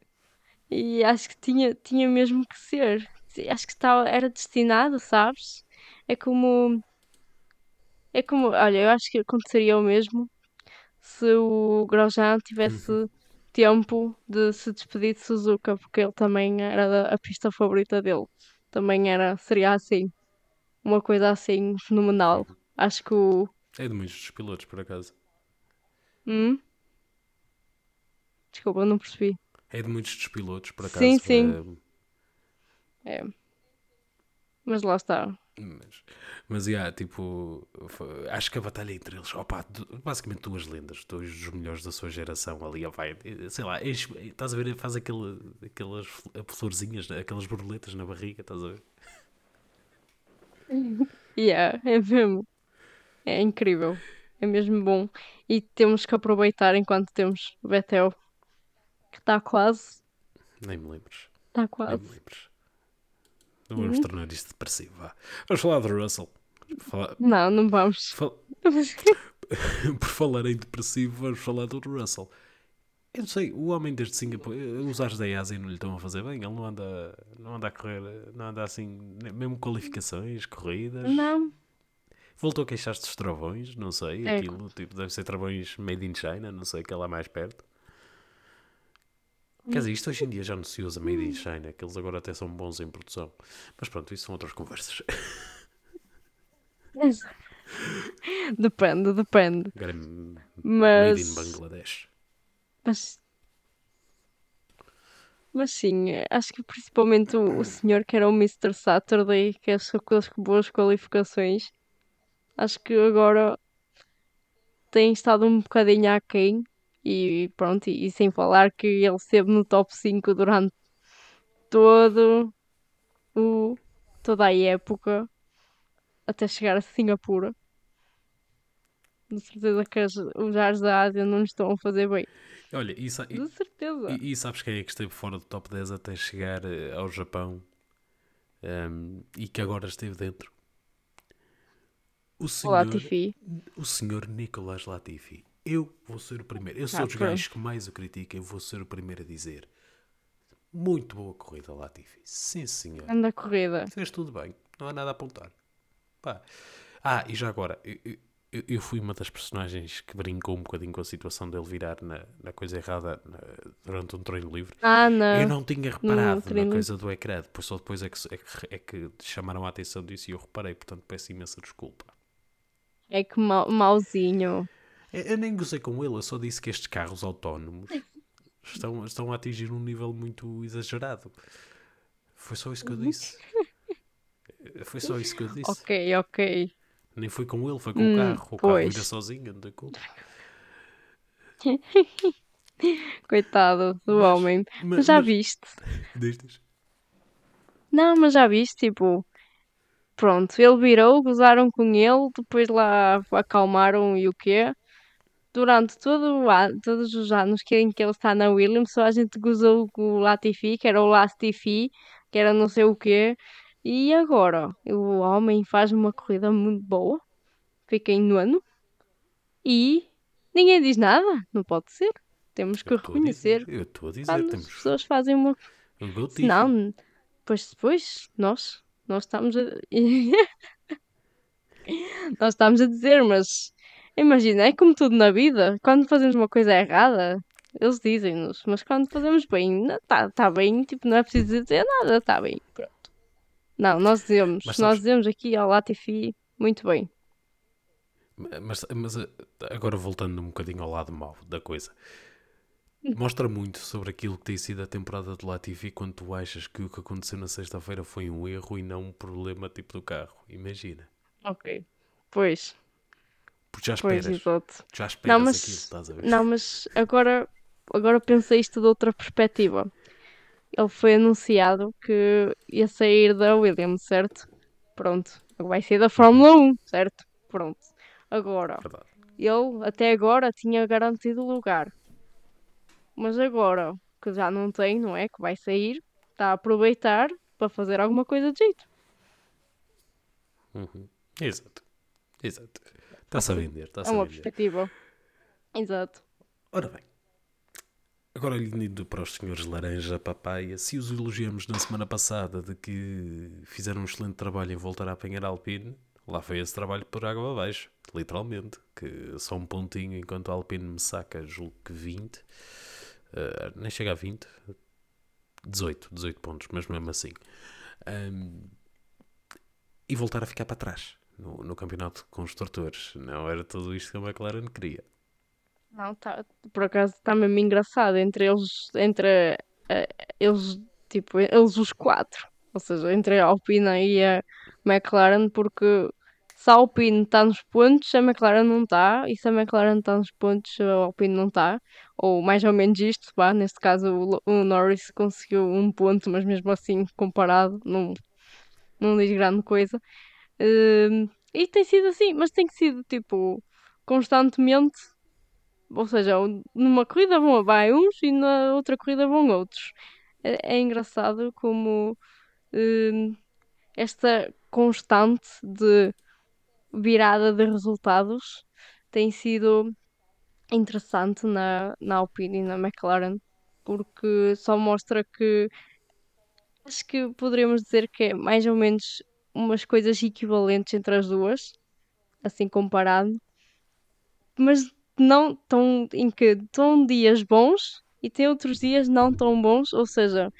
E acho que tinha, tinha mesmo que ser. Acho que estava, era destinado, sabes? É como. É como. Olha, eu acho que aconteceria o mesmo se o Grosjean tivesse tempo de se despedir de Suzuka, porque ele também era a pista favorita dele. Também era, seria assim. Uma coisa assim fenomenal. Acho que o. É de muitos dos pilotos, por acaso. Hum? Desculpa, não percebi. É de muitos dos pilotos, por acaso. Sim, sim. eh, É. Mas lá está. Mas, mas yeah, tipo, foi- acho que a batalha entre eles, opa, du- basicamente duas lendas, dois dos melhores da sua geração ali, vai, sei lá, enche- estás a ver, faz aquele, aquelas fl- florzinhas, aquelas borboletas na barriga, estás a ver? Yeah, é mesmo. É incrível. É mesmo bom. E temos que aproveitar enquanto temos o Betel. Que está quase. Nem me lembres, Está nem me quase. lembres. Não vamos tornar isto depressivo, vá. Vamos falar do Russell. Falar- Não, não vamos. fal- por falar em depressivo, vamos falar do Russell. Eu não sei, o homem desde Singapura, os ares da Ásia não lhe estão a fazer bem. Ele não anda, não anda a correr, não anda assim, mesmo qualificações, corridas. Não. Voltou a queixar-se dos travões, não sei, É. aquilo, tipo, deve ser travões made in China, não sei, que é lá mais perto. Quer dizer, isto hoje em dia já não se usa made in China, que eles agora até são bons em produção. Mas pronto, isso são outras conversas. Depende, depende. Agora é made in Mas. Bangladesh. Mas. Mas sim, acho que principalmente o, o senhor que era o Mr. Saturday, que é só com as boas qualificações, acho que agora tem estado um bocadinho aquém. E pronto, e, e sem falar que ele esteve no top 5 durante todo o, toda a época até chegar a Singapura. De certeza que os ares da Ásia não estão a fazer bem. Olha, e, e- De certeza. e- e sabes quem é que esteve fora do top 10 até chegar eh, ao Japão Ehm, e que agora esteve dentro? O O senhor, Latifi. o senhor Nicolas Latifi. Eu vou ser o primeiro. Eu sou Ah, dos gajos que mais o critica. Eu vou ser o primeiro a dizer. Muito boa corrida, Latifi. Sim, senhor. Anda corrida. Fez tudo bem. Não há nada a apontar. Pá. Ah, e já agora, eu, eu- eu fui uma das personagens que brincou um bocadinho com a situação dele virar na, na coisa errada na- durante um treino livre. Ah, não. Eu não tinha reparado treino na coisa do ecrã, depois só depois é que, é, que, é que chamaram a atenção disso e eu reparei, portanto peço imensa desculpa. É que mau, mauzinho. Eu, nem gozei com ele, eu só disse que estes carros autónomos estão, estão a atingir um nível muito exagerado. Foi só isso que eu disse. Foi só isso que eu disse. Ok, ok. Nem foi com ele, foi com Hum, o carro. O carro pois. ira sozinho, não tem culpa. Coitado do Mas- homem. Mas, Mas já mas- viste? Diz, diz. Não, mas já viste, tipo. Pronto, ele virou, gozaram com ele, depois lá acalmaram e o quê? Durante todo o ano, todos os anos que em que ele está na Williams, só a gente gozou com o Latifi, que era o Latifi, que era não sei o quê. E agora? O homem faz uma corrida muito boa, fica em nono, e ninguém diz nada. Não pode ser. Temos que Eu reconhecer dizer, eu estou a dizer, quando as temos pessoas fazem uma um não, pois depois nós, nós estamos a. nós estamos a dizer, mas imagina, é como tudo na vida, quando fazemos uma coisa errada, eles dizem-nos, mas quando fazemos bem, está tá bem, tipo, não é preciso dizer nada, está bem, pronto. Não, nós dizemos, Mas nós dizemos aqui ao Latifi, muito bem. Mas, mas eh, agora voltando um bocadinho ao lado mau da coisa, mostra muito sobre aquilo que tem sido a temporada do Latifi quando tu achas que o que aconteceu na sexta-feira foi um erro e não um problema tipo do carro. Imagina. Ok. Pois, Porque já pois, esperas, exato. já esperas mas- aquilo, estás a ver? Não, mas agora, agora pensei isto de outra perspectiva. Ele foi anunciado que ia sair da Williams, certo? Pronto. Vai sair da Fórmula 1, certo? Pronto. Agora, Verdade. ele até agora tinha garantido o lugar. Mas agora, que já não tem, não é? Que vai sair, está a aproveitar para fazer alguma coisa de jeito. Uhum. Exato. Exato. Está-se a vender, está-se É a uma vender. perspectiva. Exato. Ora bem, agora indo para os senhores Laranja Papaya, se os elogiamos na semana passada de que fizeram um excelente trabalho em voltar a apanhar Alpine, lá foi esse trabalho por água abaixo, literalmente, que só um pontinho enquanto a Alpine me saca, julgo que 20, eh, nem chega a 20, 18, 18 pontos, mas mesmo assim. Ahm, e voltar a ficar para trás no, no campeonato de construtores. Não era tudo isto que a McLaren queria. Não, tá, por acaso está mesmo engraçado entre eles, entre eh, eles, tipo, eles os quatro, ou seja, entre a Alpine e a McLaren, porque se a Alpine está nos pontos, a McLaren não está, e se a McLaren está nos pontos, a Alpine não está, ou mais ou menos isto, vá, neste caso o Norris conseguiu um ponto, mas mesmo assim, comparado, não, não diz grande coisa. Hum, e tem sido assim, mas tem sido tipo constantemente ou seja, um- numa corrida vão vai uns e na outra corrida vão outros. É, é engraçado como hum, esta constante de virada de resultados tem sido interessante na, na Alpine e na McLaren, porque só mostra que acho que poderíamos dizer que é mais ou menos umas coisas equivalentes entre as duas, assim comparado, mas não tão em que estão dias bons e tem outros dias não tão bons, ou seja,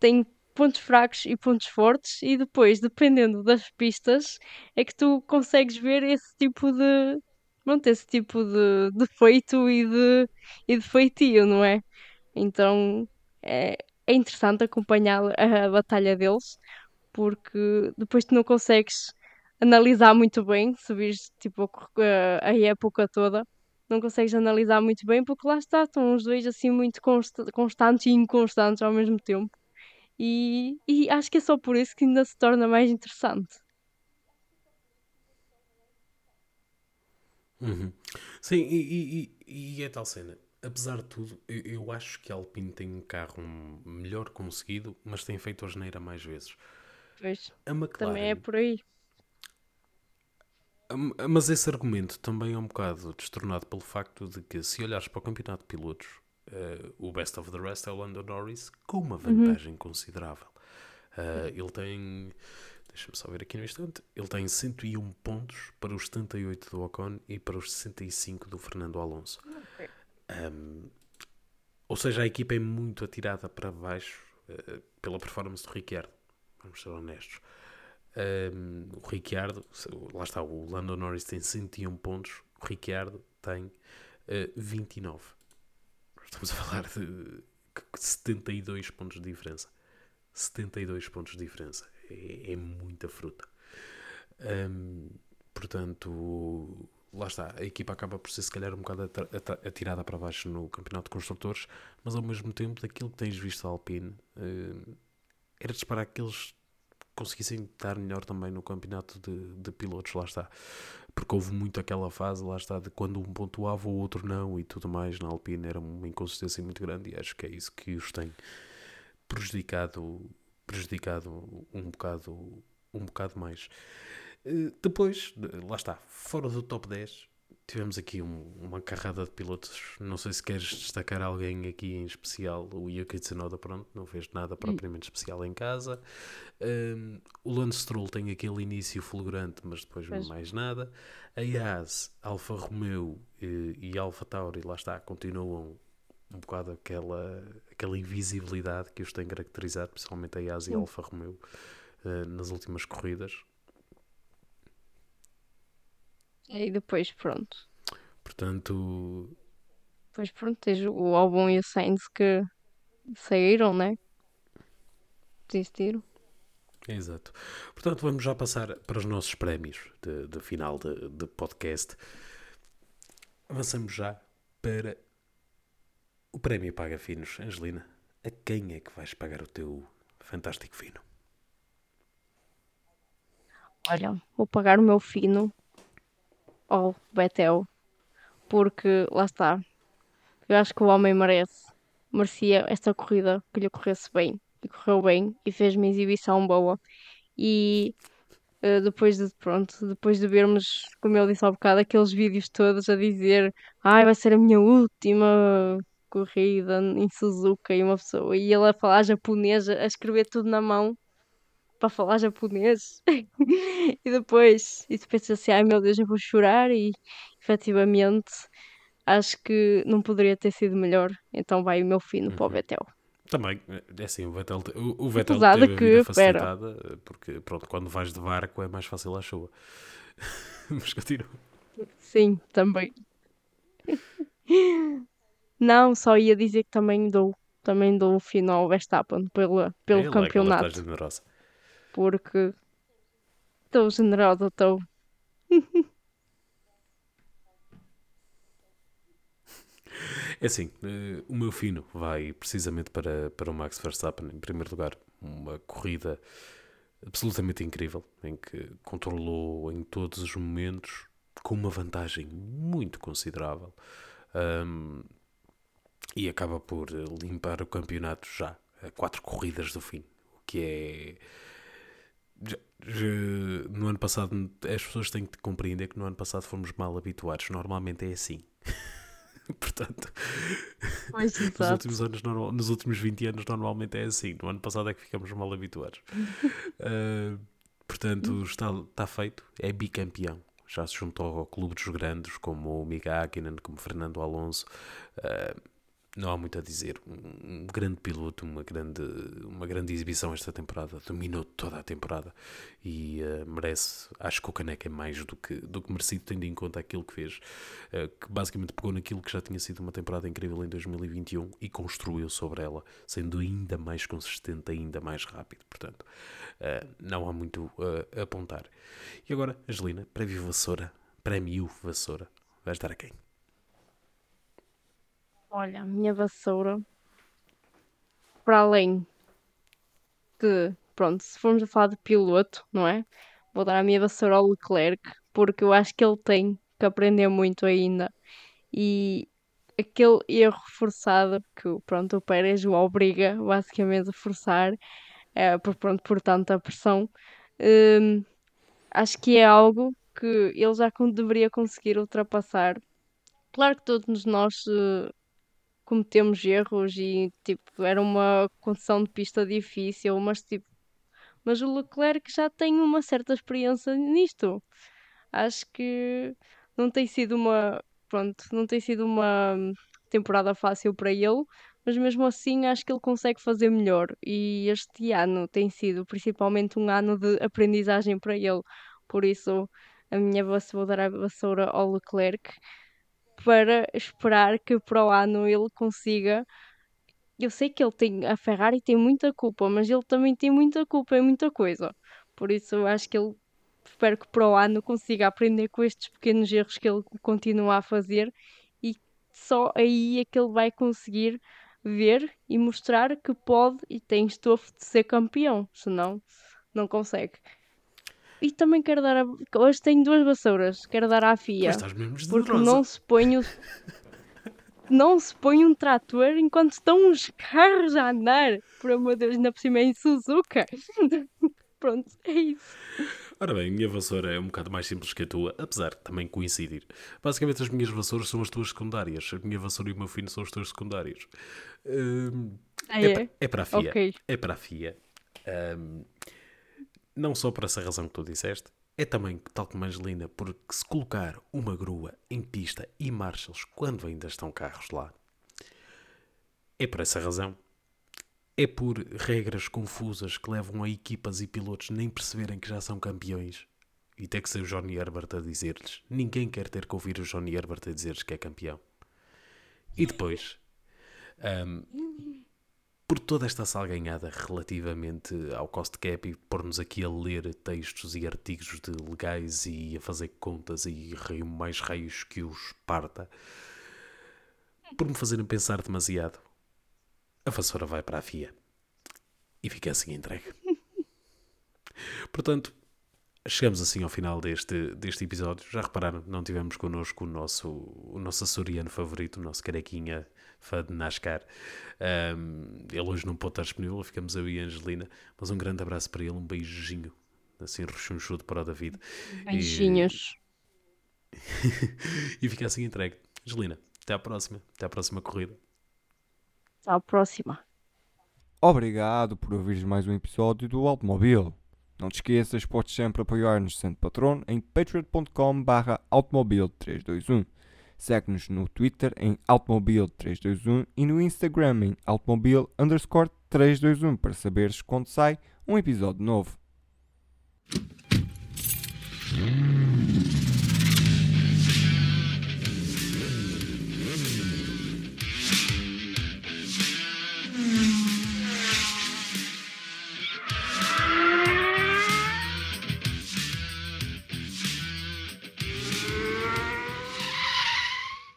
tem pontos fracos e pontos fortes, e depois, dependendo das pistas, é que tu consegues ver esse tipo de. Pronto, esse tipo de defeito e de, e de feitio, não é? Então é, é interessante acompanhar a batalha deles, porque depois tu não consegues analisar muito bem, se vires tipo, a, a época toda, não consegues analisar muito bem, porque lá está, estão os dois assim muito consta constantes e inconstantes ao mesmo tempo. E, e acho que é só por isso que ainda se torna mais interessante. Uhum. Sim, e, e, e, é tal cena. Apesar de tudo, eu, eu, acho que a Alpine tem um carro melhor conseguido, mas tem feito a geneira mais vezes. Pois, a McLaren, também é por aí. Mas esse argumento também é um bocado destornado pelo facto de que, se olhares para o campeonato de pilotos, uh, o best of the rest é o Lando Norris com uma uhum. vantagem uhum. considerável. Uh, ele tem, deixa-me só ver aqui no instante, ele tem 101 pontos para os 78 do Ocon e para os 65 do Fernando Alonso. Okay. Um, ou seja, a equipa é muito atirada para baixo uh, pela performance do Ricciardo. Vamos ser honestos. Um, o Ricciardo, lá está, o Lando Norris tem 101 pontos, o Ricciardo tem uh, 29. Estamos a falar de 72 pontos de diferença. 72 pontos de diferença. É, é muita fruta. Um, portanto, lá está. A equipa acaba por ser, se calhar, um bocado atirada para baixo no campeonato de construtores, mas ao mesmo tempo, daquilo que tens visto a Alpine, era de esperar que eles conseguissem estar melhor também no campeonato de, de pilotos, lá está. Porque houve muito aquela fase, lá está, de quando um pontuava, o outro não e tudo mais. Na Alpine era uma inconsistência muito grande e acho que é isso que os tem prejudicado, prejudicado um bocado, um bocado mais. Eh, depois, lá está, fora do top 10, tivemos aqui um, uma carrada de pilotos. Não sei se queres destacar alguém aqui em especial. O Yuki Tsunoda, pronto, não fez nada hum. propriamente especial em casa. Um, o Lance Stroll tem aquele início fulgurante, mas depois pois. mais nada. A Yas, Alfa Romeo e, e Alfa Tauri, lá está, continuam um bocado aquela, aquela invisibilidade que os tem caracterizado, principalmente a Yas e a Alfa Romeo uh, nas últimas corridas. E depois, pronto. Portanto. Depois, pronto, tens o Albon e o Sainz que saíram, né? Desistiram. Exato. Portanto, vamos já passar para os nossos prémios de, de final de, de podcast. Avançamos já para o prémio Paga Finos. Angelina, a quem é que vais pagar o teu fantástico fino? Olha, vou pagar o meu fino ao Betel, porque lá está. Eu acho que o homem merece, merecia esta corrida que lhe corresse bem, e correu bem, e fez uma exibição boa. E uh, depois de, pronto, depois de vermos, como eu disse há bocado, aqueles vídeos todos a dizer ai, vai ser a minha última corrida em Suzuka e uma pessoa, e ele a falar japonês, a escrever tudo na mão para falar japonês. e depois, e tu pensas assim, ai meu Deus, eu vou chorar e efetivamente acho que não poderia ter sido melhor. Então vai o meu fino uhum. para o Betel. Também, é assim, o Vettel, o, o Vettel teve a vida facilitada, pera. porque pronto, quando vais de barco é mais fácil a chuva. Mas continua. Sim, também. Não, só ia dizer que também dou, também dou o fino ao Verstappen pelo, pelo é, campeonato. É generosa porque estou generosa, estou. É assim, uh, o meu fino vai precisamente para, para o Max Verstappen, em primeiro lugar, uma corrida absolutamente incrível, em que controlou em todos os momentos com uma vantagem muito considerável um, e acaba por limpar o campeonato já a quatro corridas do fim, o que é já- já- no ano passado, as pessoas têm que compreender que no ano passado fomos mal habituados. Normalmente é assim. Portanto, Pois, nos últimos, anos, normal- nos últimos 20 anos, normalmente é assim. No ano passado é que ficamos mal habituados. Uh, portanto, está, está feito. É bicampeão. Já se juntou ao clube dos grandes, como o Mika Hakkinen, como Fernando Alonso. Uh, não há muito a dizer. Um, grande piloto, uma grande, uma grande exibição esta temporada. Dominou toda a temporada e uh, merece. Acho que o Caneca é mais do que, do que merecido, tendo em conta aquilo que fez. uh, que basicamente pegou naquilo que já tinha sido uma temporada incrível em 2021 e construiu sobre ela, sendo ainda mais consistente, ainda mais rápido. Portanto, uh, não há muito a apontar. E agora, Angelina, prémio Vassoura, prémio Vassoura, vais dar a quem? Olha, a minha vassoura, para além de, pronto, se formos a falar de piloto, não é? Vou dar a minha vassoura ao Leclerc, porque eu acho que ele tem que aprender muito ainda. E aquele erro forçado que, pronto, o Pérez o obriga basicamente a forçar, eh, por, pronto, por tanta pressão, hum, acho que é algo que ele já deveria conseguir ultrapassar. Claro que todos nós eh, cometemos erros e tipo, era uma condição de pista difícil, mas tipo, mas o Leclerc já tem uma certa experiência nisto. Acho que não tem sido uma, pronto, não tem sido uma temporada fácil para ele, mas mesmo assim acho que ele consegue fazer melhor. E este ano tem sido principalmente um ano de aprendizagem para ele. Por isso, a minha vassoura, vou dar a vassoura ao Leclerc para esperar que para o ano ele consiga. Eu sei que ele tem, a Ferrari tem muita culpa, mas ele também tem muita culpa em muita coisa. Por isso eu acho que ele espero que para o ano consiga aprender com estes pequenos erros que ele continua a fazer e só aí é que ele vai conseguir ver e mostrar que pode e tem estofo de ser campeão, senão não consegue. E também quero dar a... Hoje tenho duas vassouras, quero dar à Pois FIA. estás mesmo Porque não se põe o... não se põe um trator enquanto estão os carros a andar. Por amor de Deus, ainda por cima é em Suzuka. Pronto, é isso. Ora bem, a minha vassoura é um bocado mais simples que a tua, apesar de também coincidir. Basicamente, as minhas vassouras são as tuas secundárias. A minha vassoura e o meu filho são os teus secundários. Hum, Ah, é, é? é para a FIA. Ok. É para a FIA. Hum, não só por essa razão que tu disseste, é também, tal como Angelina, porque se colocar uma grua em pista e marchas quando ainda estão carros lá, é por essa razão. É por regras confusas que levam a equipas e pilotos nem perceberem que já são campeões. E ter que ser o Johnny Herbert a dizer-lhes. Ninguém quer ter que ouvir o Johnny Herbert a dizer-lhes que é campeão. E depois, hum, por toda esta salganhada relativamente ao cost cap e pôr-nos aqui a ler textos e artigos de legais e a fazer contas e rio mais raios que os parta, por me fazerem pensar demasiado, a vassoura vai para a FIA. E fica assim entregue. Portanto, chegamos assim ao final deste, deste episódio. Já repararam, não tivemos connosco o nosso, o nosso açoriano favorito, o nosso carequinha fã de NASCAR. Ahm, ele hoje não pode estar disponível, ficamos eu e a Angelina. Mas um grande abraço para ele, um beijinho, assim rechonchudo para o David. Beijinhos. E fica assim entregue. Angelina, até à próxima. Até à próxima corrida. Até à próxima. Obrigado por ouvires mais um episódio do Automóvel. Não te esqueças, podes sempre apoiar-nos sendo patrono em patreon.com barra automobil321. Segue-nos no Twitter em automobil321 e no Instagram em automobil underscore 321 para saberes quando sai um episódio novo.